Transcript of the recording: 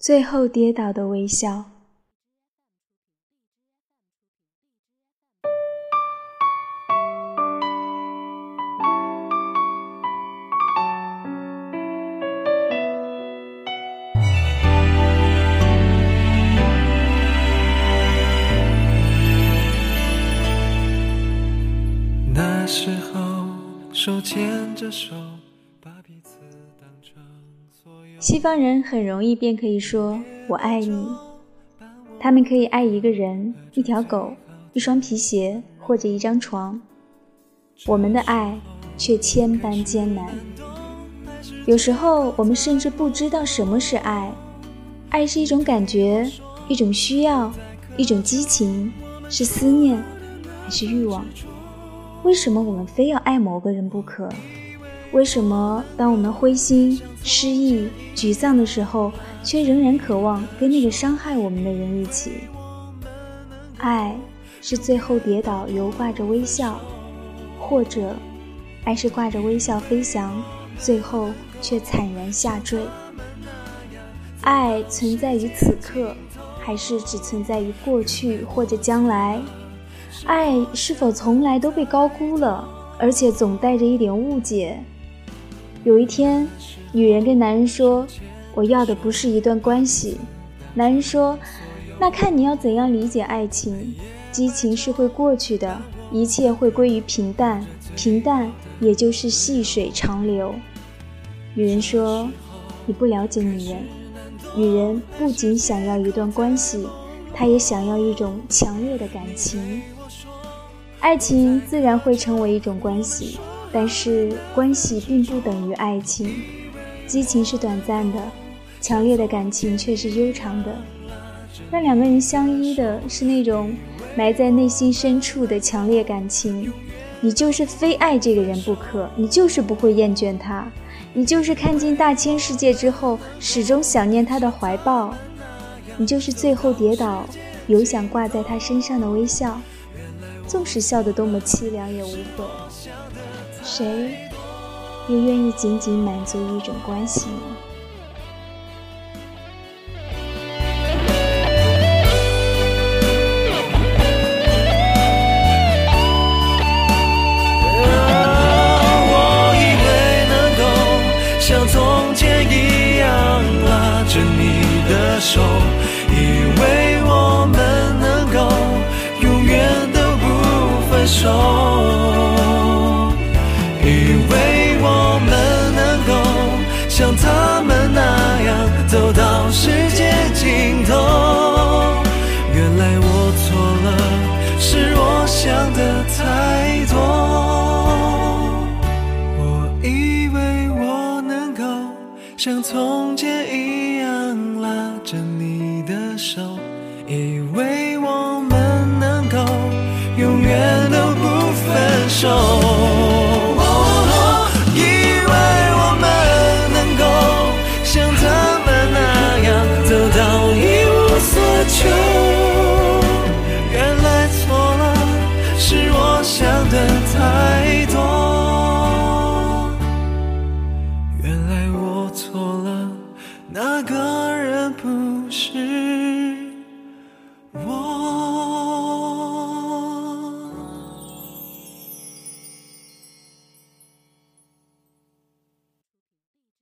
最后跌倒的微笑。那时候，手牵着手，把。西方人很容易便可以说“我爱你”，他们可以爱一个人、一条狗、一双皮鞋或者一张床。我们的爱却千般艰难，有时候我们甚至不知道什么是爱。爱是一种感觉，一种需要，一种激情，是思念，还是欲望？为什么我们非要爱某个人不可？为什么当我们灰心、失意、沮丧的时候，却仍然渴望跟那个伤害我们的人一起？爱是最后跌倒，犹挂着微笑，或者，爱是挂着微笑飞翔，最后却惨然下坠。爱存在于此刻，还是只存在于过去或者将来？爱是否从来都被高估了，而且总带着一点误解？有一天，女人跟男人说：“我要的不是一段关系。”男人说：“那看你要怎样理解爱情。激情是会过去的，一切会归于平淡，平淡也就是细水长流。”女人说：“你不了解女人。女人不仅想要一段关系，她也想要一种强烈的感情。”爱情自然会成为一种关系，但是关系并不等于爱情。激情是短暂的，强烈的感情却是悠长的。让两个人相依的是那种埋在内心深处的强烈感情。你就是非爱这个人不可，你就是不会厌倦他，你就是看尽大千世界之后始终想念他的怀抱，你就是最后跌倒有想挂在他身上的微笑。纵使笑得多么凄凉也无悔，谁又愿意仅仅满足一种关系呢？我以为能够像从前一样拉着你的手，以为我们能够永远都不分手，走到世界尽头。原来我错了，是我想的太多。我以为我能够像从前一样拉着你的手，以为我们能够永远都不分手。